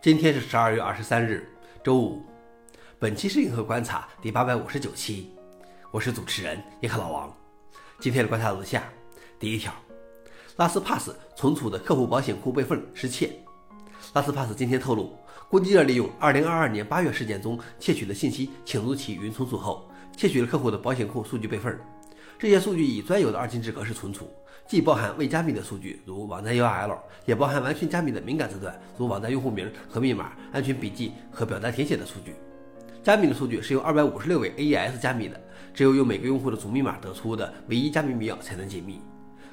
今天是十二月二十三日，周五。本期是银河观察第八百五十九期，我是主持人银河老王。今天的观察如下：第一条，拉斯帕斯存储的客户保险库备份失窃。拉斯帕斯今天透露，攻击者利用二零二二年八月事件中窃取的信息侵入其云存储后，窃取了客户的保险库数据备份。这些数据以专有的二进制格式存储。既包含未加密的数据，如网站 URL，也包含完全加密的敏感字段，如网站用户名和密码、安全笔记和表单填写的数据。加密的数据是由二百五十六位 AES 加密的，只有用每个用户的主密码得出的唯一加密密钥才能解密。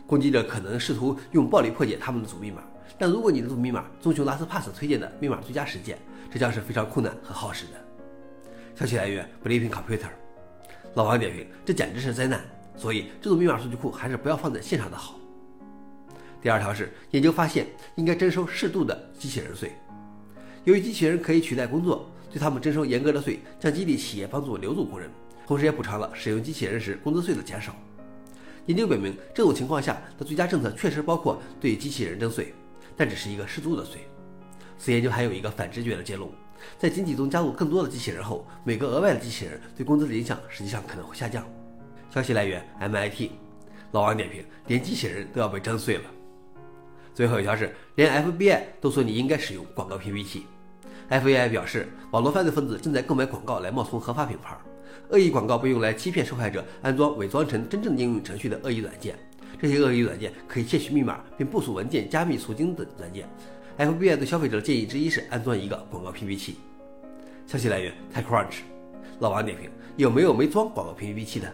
攻击者可能试图用暴力破解他们的主密码，但如果你的主密码遵循拉斯帕斯推荐的密码最佳实践，这将是非常困难和耗时的。消息来源：Believing Computer。老王点评：这简直是灾难。所以，这种密码数据库还是不要放在线上的好。第二条是，研究发现应该征收适度的机器人税。由于机器人可以取代工作，对他们征收严格的税，将激励企业帮助留住工人，同时也补偿了使用机器人时工资税的减少。研究表明，这种情况下的最佳政策确实包括对机器人征税，但只是一个适度的税。此研究还有一个反直觉的结论：在经济中加入更多的机器人后，每个额外的机器人对工资的影响实际上可能会下降。消息来源：MIT。老王点评：连机器人都要被震碎了。最后一条是，连 FBI 都说你应该使用广告屏蔽器。FBI 表示，网络犯罪分子正在购买广告来冒充合法品牌，恶意广告被用来欺骗受害者安装伪装成真正应用程序的恶意软件。这些恶意软件可以窃取密码并部署文件、加密赎金等软件。FBI 对消费者的建议之一是安装一个广告屏蔽器。消息来源：TechCrunch。老王点评：有没有没装广告屏蔽器的？